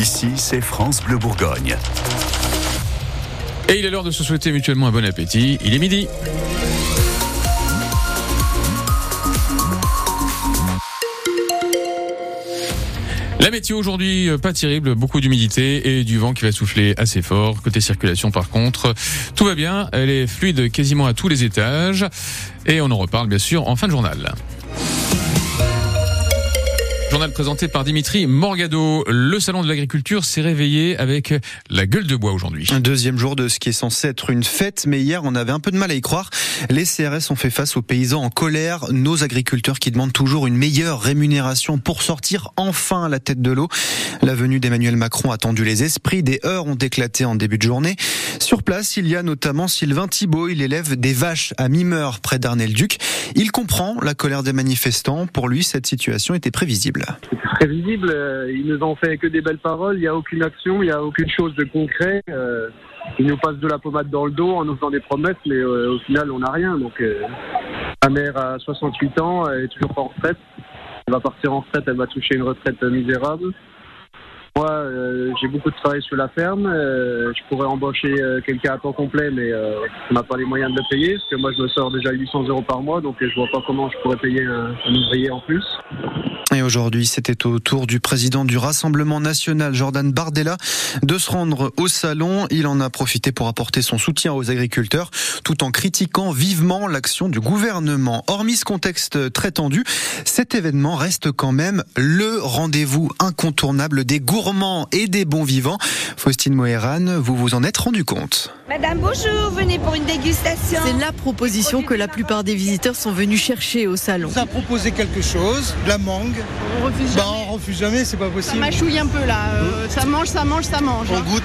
Ici, c'est France Bleu Bourgogne. Et il est l'heure de se souhaiter mutuellement un bon appétit. Il est midi. La météo aujourd'hui, euh, pas terrible, beaucoup d'humidité et du vent qui va souffler assez fort. Côté circulation par contre, tout va bien, elle est fluide quasiment à tous les étages et on en reparle bien sûr en fin de journal. Journal présenté par Dimitri Morgado. Le salon de l'agriculture s'est réveillé avec la gueule de bois aujourd'hui. Un deuxième jour de ce qui est censé être une fête, mais hier on avait un peu de mal à y croire. Les CRS ont fait face aux paysans en colère, nos agriculteurs qui demandent toujours une meilleure rémunération pour sortir enfin la tête de l'eau. La venue d'Emmanuel Macron a tendu les esprits, des heures ont éclaté en début de journée. Sur place, il y a notamment Sylvain Thibault, il élève des vaches à Mimeur près d'Arnel-Duc. Il comprend la colère des manifestants, pour lui cette situation était prévisible. C'est prévisible. Euh, il nous ont fait que des belles paroles. Il n'y a aucune action, il n'y a aucune chose de concret. Euh, il nous passe de la pommade dans le dos en nous faisant des promesses, mais euh, au final, on n'a rien. Donc, ma mère a 68 ans, elle est toujours pas en retraite. Elle va partir en retraite, elle va toucher une retraite misérable. Euh, j'ai beaucoup de travail sur la ferme. Euh, je pourrais embaucher euh, quelqu'un à temps complet, mais on n'a pas les moyens de le payer, parce que moi, je me sors déjà 800 euros par mois, donc je vois pas comment je pourrais payer un, un ouvrier en plus. Et aujourd'hui, c'était au tour du président du Rassemblement national, Jordan Bardella, de se rendre au salon. Il en a profité pour apporter son soutien aux agriculteurs, tout en critiquant vivement l'action du gouvernement. Hormis ce contexte très tendu, cet événement reste quand même le rendez-vous incontournable des gourmands et des bons vivants. Faustine Mohéran, vous vous en êtes rendu compte Madame, bonjour, venez pour une dégustation. C'est la proposition que la plupart des visiteurs sont venus chercher au salon. Ça a proposé quelque chose, de la mangue. On refuse Bah, jamais. on refuse jamais, c'est pas Ça possible. mâchouille un peu là. Euh, ça mange, ça mange, ça mange. hein. On goûte,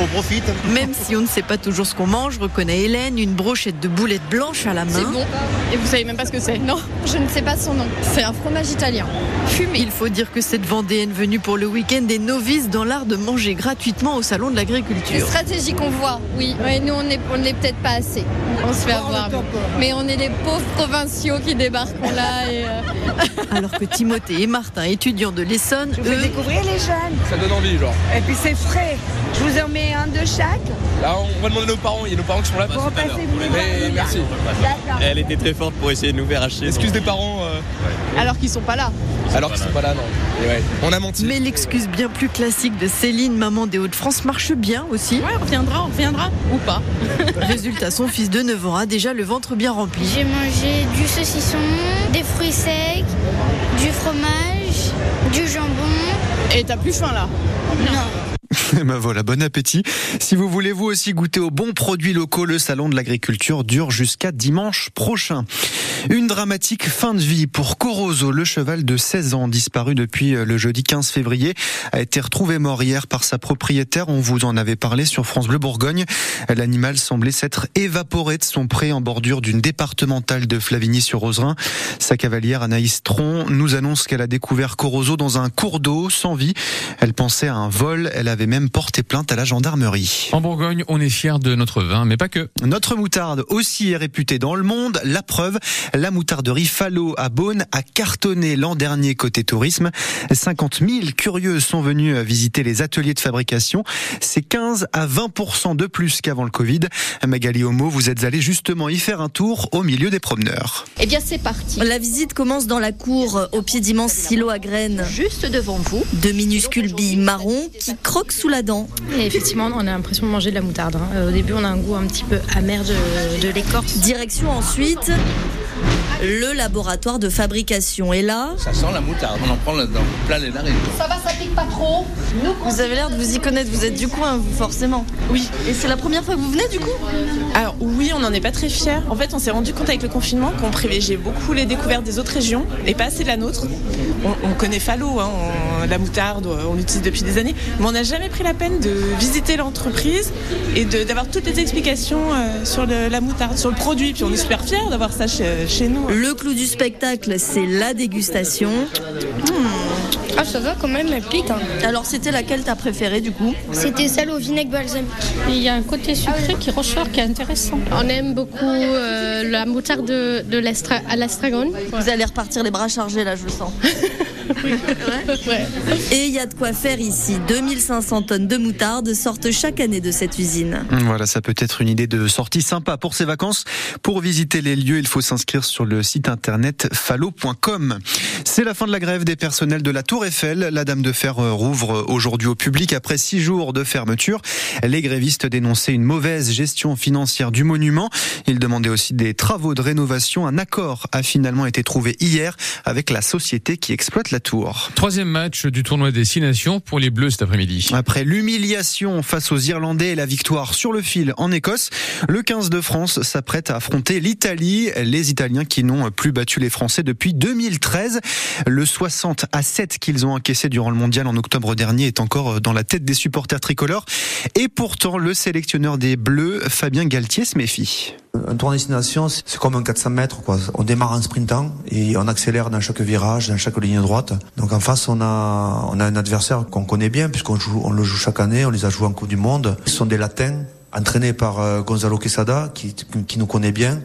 on profite. Même si on ne sait pas toujours ce qu'on mange, reconnaît Hélène, une brochette de boulettes blanches à la C'est main. bon. Et vous savez même pas ce que c'est Non, je ne sais pas son nom. C'est un fromage italien. Fumé. Il faut dire que cette Vendéenne venue pour le week-end est novice dans l'art de manger gratuitement au salon de Une l'agriculture. stratégie qu'on voit, oui. Ouais, nous, on n'est on n'est peut-être pas assez. On se fait avoir. Mais on est les pauvres provinciaux qui débarquons là. Et, euh, Alors que Timothée et Martin, étudiants de l'Essonne, Je vous eux, découvrir les jeunes. Ça donne envie, genre. Et puis c'est frais. Je vous en mets un de chaque. Là, on va demander à nos parents. Il y a nos parents qui sont là. Repassez vous les Mais merci. Elle était très forte pour essayer de nous faire acheter. Excuse des parents. euh, Alors qu'ils sont pas là. alors qu'ils sont pas là, non. Ouais. On a menti. mais l'excuse bien plus classique de Céline, maman des Hauts-de-France, marche bien aussi. Ouais, on reviendra, on reviendra. Ou pas. Résultat, son fils de 9 ans a déjà le ventre bien rempli. J'ai mangé du saucisson, des fruits secs, du fromage, du jambon. Et t'as plus faim là? ben voilà, bon appétit. Si vous voulez vous aussi goûter aux bons produits locaux, le salon de l'agriculture dure jusqu'à dimanche prochain. Une dramatique fin de vie pour Corozo, le cheval de 16 ans disparu depuis le jeudi 15 février, a été retrouvé mort hier par sa propriétaire. On vous en avait parlé sur France Bleu Bourgogne. L'animal semblait s'être évaporé de son pré en bordure d'une départementale de Flavigny-sur-Roserin. Sa cavalière Anaïs Tron nous annonce qu'elle a découvert Corozo dans un cours d'eau sans vie. Elle pensait à un vol. Elle avait même porté plainte à la gendarmerie. En Bourgogne, on est fiers de notre vin, mais pas que. Notre moutarde aussi est réputée dans le monde. La preuve, la moutarderie Fallot à Beaune a cartonné l'an dernier côté tourisme. 50 000 curieux sont venus visiter les ateliers de fabrication. C'est 15 à 20% de plus qu'avant le Covid. Magali Homo, vous êtes allé justement y faire un tour au milieu des promeneurs. Eh bien, c'est parti. La visite commence dans la cour, au pied d'immenses silos à graines. Juste devant vous. De minuscules billes marron qui croquent sous la dent. Et effectivement, on a l'impression de manger de la moutarde. hein. Euh, Au début, on a un goût un petit peu amer de, de l'écorce. Direction ensuite le laboratoire de fabrication. Et là, Ça sent la moutarde. On en prend là dans plein les narines. Ça va, ça pique pas trop. Nous, Vous avez l'air de vous y connaître, vous êtes du coin, vous, forcément. Oui. Et c'est la première fois que vous venez, du coup? Alors on n'en est pas très fiers. En fait, on s'est rendu compte avec le confinement qu'on privilégiait beaucoup les découvertes des autres régions et pas assez de la nôtre. On, on connaît Fallot, hein, la moutarde, on l'utilise depuis des années, mais on n'a jamais pris la peine de visiter l'entreprise et d'avoir toutes les explications euh, sur la moutarde, sur le produit. Puis on est super fiers d'avoir ça chez, chez nous. le clou du spectacle, c'est la dégustation. Ah, ça va quand même, elle pique. hein. Alors, c'était laquelle t'as préférée, du coup? C'était celle au vinaigre balsamique. il y a un côté sucré qui ressort, qui est intéressant. On aime beaucoup euh, la moutarde de, de à l'estragon. Vous allez repartir les bras chargés, là, je le sens. Et il y a de quoi faire ici. 2500 tonnes de moutarde sortent chaque année de cette usine. Voilà, ça peut être une idée de sortie sympa pour ces vacances. Pour visiter les lieux, il faut s'inscrire sur le site internet fallo.com. C'est la fin de la grève des personnels de la Tour Eiffel. La Dame de Fer rouvre aujourd'hui au public après six jours de fermeture. Les grévistes dénonçaient une mauvaise gestion financière du monument. Ils demandaient aussi des travaux de rénovation. Un accord a finalement été trouvé hier avec la société qui exploite la Troisième match du tournoi des Six Nations pour les Bleus cet après-midi. Après l'humiliation face aux Irlandais et la victoire sur le fil en Écosse, le 15 de France s'apprête à affronter l'Italie. Les Italiens qui n'ont plus battu les Français depuis 2013. Le 60 à 7 qu'ils ont encaissé durant le mondial en octobre dernier est encore dans la tête des supporters tricolores. Et pourtant, le sélectionneur des Bleus, Fabien Galtier, se méfie. Un tournoi destination, c'est comme un 400 mètres. Quoi. On démarre en sprintant et on accélère dans chaque virage, dans chaque ligne droite. Donc en face, on a, on a un adversaire qu'on connaît bien puisqu'on joue, on le joue chaque année. On les a joués en Coupe du Monde. Ce sont des Latins entraînés par euh, Gonzalo Quesada, qui, qui nous connaît bien.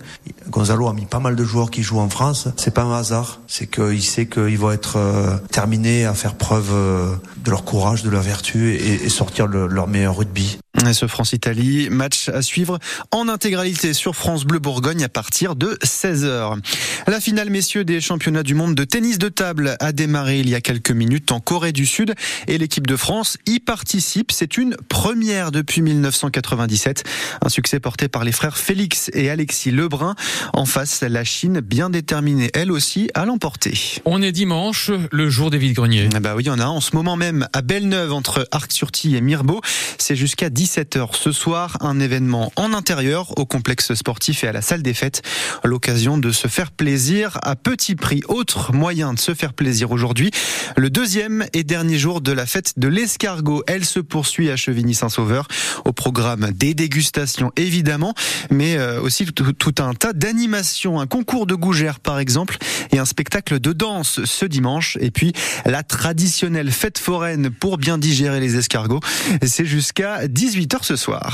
Gonzalo a mis pas mal de joueurs qui jouent en France. C'est pas un hasard. C'est qu'il sait qu'ils vont être euh, terminés à faire preuve euh, de leur courage, de leur vertu et, sortir le, leur meilleur rugby. Et ce France-Italie, match à suivre en intégralité sur France Bleu Bourgogne à partir de 16h. La finale, messieurs, des championnats du monde de tennis de table a démarré il y a quelques minutes en Corée du Sud et l'équipe de France y participe. C'est une première depuis 1997. Un succès porté par les frères Félix et Alexis Lebrun. En face, la Chine, bien déterminée elle aussi, à l'emporter. On est dimanche, le jour des vides-greniers. Ah bah oui, il y en a un en ce moment même à Belle-Neuve entre Arc-sur-Tille et Mirbeau. C'est jusqu'à 17h ce soir, un événement en intérieur au complexe sportif et à la salle des fêtes. L'occasion de se faire plaisir à petit prix. Autre moyen de se faire plaisir aujourd'hui. Le deuxième et dernier jour de la fête de l'escargot. Elle se poursuit à Chevigny-Saint-Sauveur. Au programme des dégustations évidemment, mais aussi tout un tas d'animations. Un concours de gougères par exemple et un spectacle de danse ce dimanche. Et puis la traditionnelle fête foraine pour bien digérer les escargots. C'est jusqu'à 18h ce soir.